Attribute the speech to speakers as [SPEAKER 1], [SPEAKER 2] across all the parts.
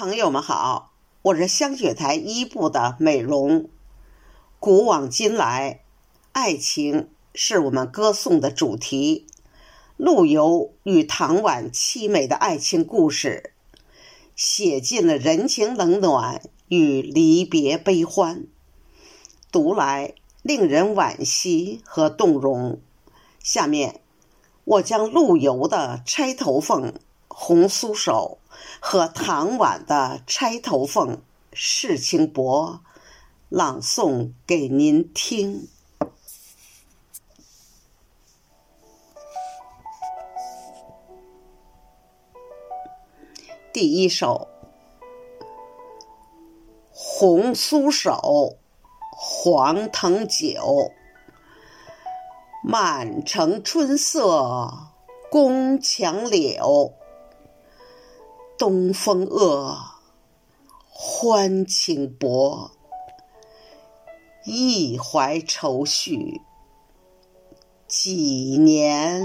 [SPEAKER 1] 朋友们好，我是香雪台一部的美容。古往今来，爱情是我们歌颂的主题。陆游与唐婉凄美的爱情故事，写尽了人情冷暖与离别悲欢，读来令人惋惜和动容。下面，我将陆游的《钗头凤》《红酥手》和唐婉的《钗头凤》《世情薄》朗诵给您听。第一首《红酥手》，黄藤酒。满城春色宫墙柳，东风恶，欢情薄。一怀愁绪，几年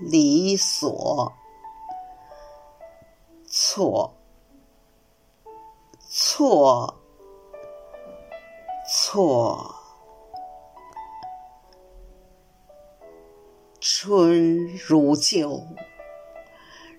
[SPEAKER 1] 离索。错，错，错。春如旧，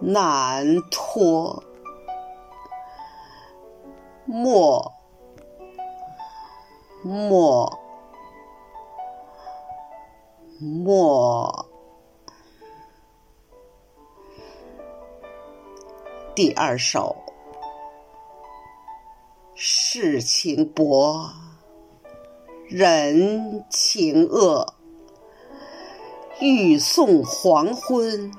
[SPEAKER 1] 难托。莫，莫，莫。第二首，世情薄。人情恶，欲送黄昏，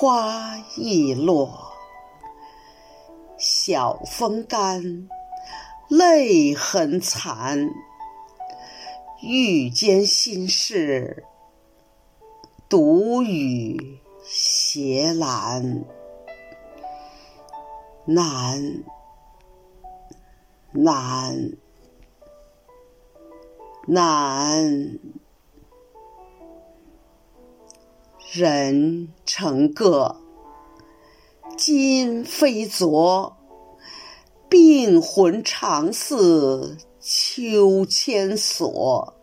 [SPEAKER 1] 花易落。晓风干，泪痕残。欲笺心事，独语斜阑。难，难。难，人成各，今非昨。病魂常似秋千索，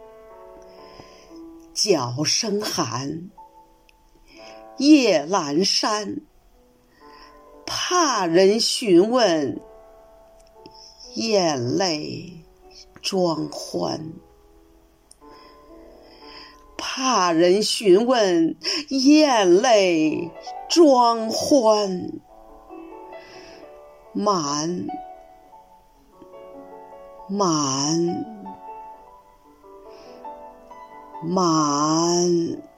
[SPEAKER 1] 角声寒，夜阑珊。怕人询问，眼泪装欢。怕人询问，咽泪装欢。满，满，满。